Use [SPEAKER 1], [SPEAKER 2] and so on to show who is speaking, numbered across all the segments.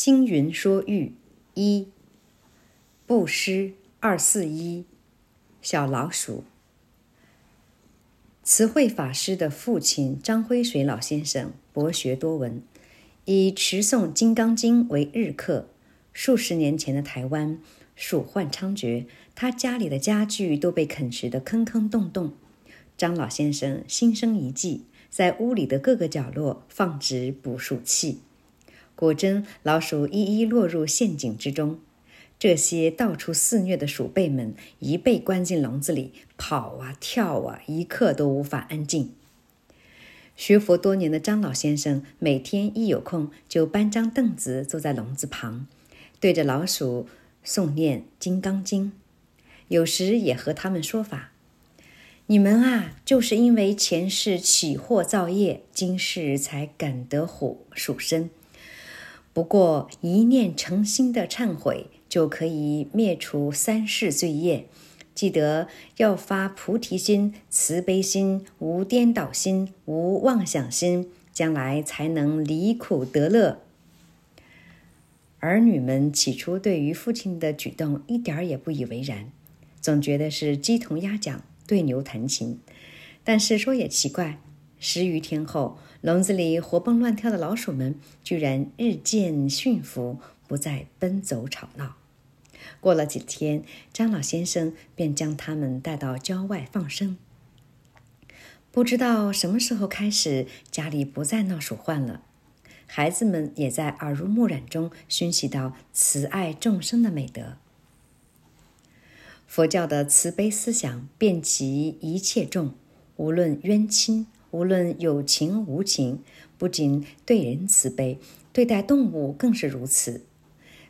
[SPEAKER 1] 星云说喻一，布施二四一，小老鼠。慈惠法师的父亲张辉水老先生博学多闻，以持诵《金刚经》为日课。数十年前的台湾，鼠患猖獗，他家里的家具都被啃食得坑坑洞洞。张老先生心生一计，在屋里的各个角落放置捕鼠器，果真老鼠一一落入陷阱之中。这些到处肆虐的鼠辈们一被关进笼子里，跑啊跳啊，一刻都无法安静。学佛多年的张老先生，每天一有空就搬张凳子坐在笼子旁，对着老鼠诵念《金刚经》，有时也和他们说法：“你们啊，就是因为前世起祸造业，今世才感得虎鼠身。不过一念诚心的忏悔。”就可以灭除三世罪业。记得要发菩提心、慈悲心、无颠倒心、无妄想心，将来才能离苦得乐。儿女们起初对于父亲的举动一点儿也不以为然，总觉得是鸡同鸭讲、对牛弹琴。但是说也奇怪，十余天后，笼子里活蹦乱跳的老鼠们居然日渐驯服。不再奔走吵闹。过了几天，张老先生便将他们带到郊外放生。不知道什么时候开始，家里不再闹鼠患了。孩子们也在耳濡目染中熏习到慈爱众生的美德。佛教的慈悲思想遍及一切众，无论冤亲，无论有情无情，不仅对人慈悲，对待动物更是如此。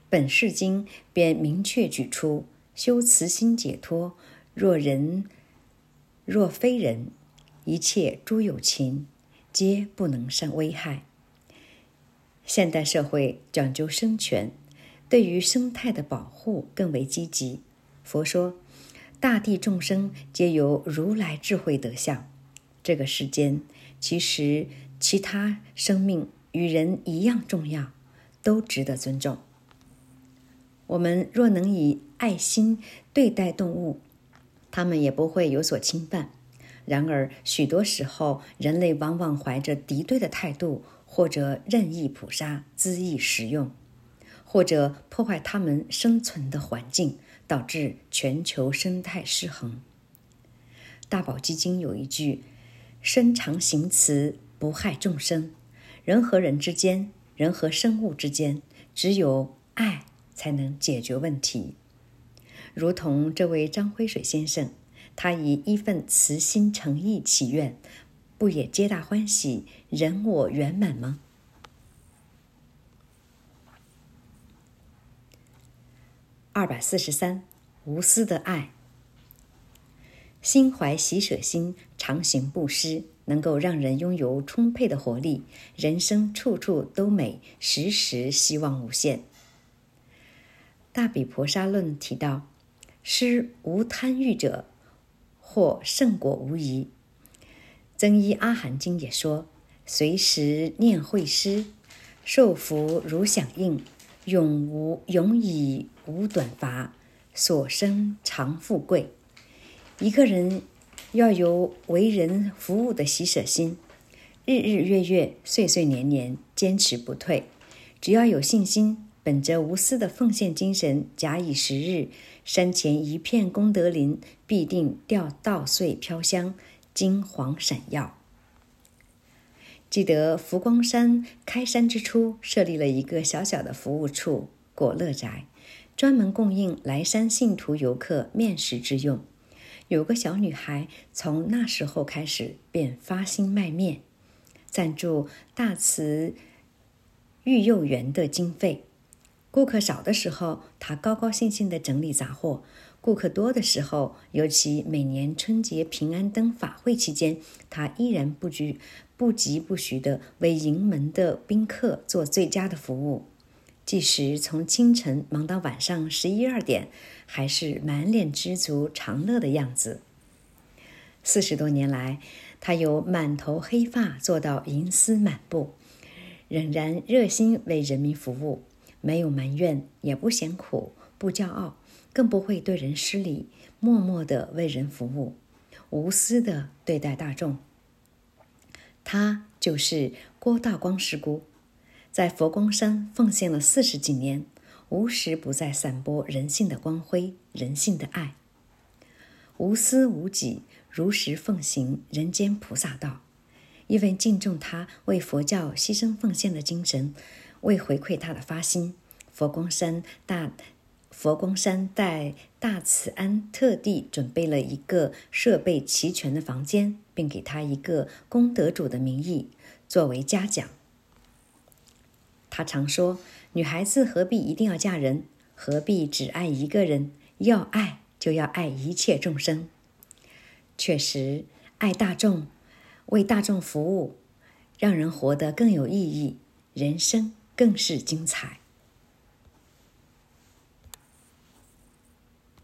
[SPEAKER 1] 本世经便明确举出：修慈心解脱，若人若非人，一切诸有情，皆不能生危害。现代社会讲究生权，对于生态的保护更为积极。佛说，大地众生皆由如来智慧德相。这个世间，其实其他生命与人一样重要，都值得尊重。我们若能以爱心对待动物，它们也不会有所侵犯。然而，许多时候，人类往往怀着敌对的态度，或者任意捕杀、恣意食用，或者破坏它们生存的环境，导致全球生态失衡。大宝基金有一句：“身常行慈，不害众生。”人和人之间，人和生物之间，只有爱。才能解决问题。如同这位张辉水先生，他以一份慈心诚意祈愿，不也皆大欢喜，人我圆满吗？二百四十三，无私的爱，心怀喜舍心，常行布施，能够让人拥有充沛的活力，人生处处都美，时时希望无限。大比婆沙论提到，施无贪欲者，获胜果无疑。增一阿含经也说，随时念慧施，受福如响应，永无永以无短乏，所生常富贵。一个人要有为人服务的喜舍心，日日月月岁岁年年坚持不退，只要有信心。本着无私的奉献精神，假以时日，山前一片功德林必定掉稻穗飘香，金黄闪耀。记得佛光山开山之初，设立了一个小小的服务处——果乐宅，专门供应来山信徒游客面食之用。有个小女孩从那时候开始便发心卖面，赞助大慈育幼园的经费。顾客少的时候，他高高兴兴地整理杂货；顾客多的时候，尤其每年春节、平安灯法会期间，他依然不拘、不疾不徐地为迎门的宾客做最佳的服务。即使从清晨忙到晚上十一二点，还是满脸知足常乐的样子。四十多年来，他由满头黑发做到银丝满布，仍然热心为人民服务。没有埋怨，也不嫌苦，不骄傲，更不会对人失礼，默默地为人服务，无私地对待大众。他就是郭道光师姑，在佛光山奉献了四十几年，无时不在散播人性的光辉，人性的爱，无私无己，如实奉行人间菩萨道。因为敬重他为佛教牺牲奉献的精神，为回馈他的发心，佛光山大佛光山在大慈庵特地准备了一个设备齐全的房间，并给他一个功德主的名义作为嘉奖。他常说：“女孩子何必一定要嫁人？何必只爱一个人？要爱就要爱一切众生。”确实，爱大众。为大众服务，让人活得更有意义，人生更是精彩。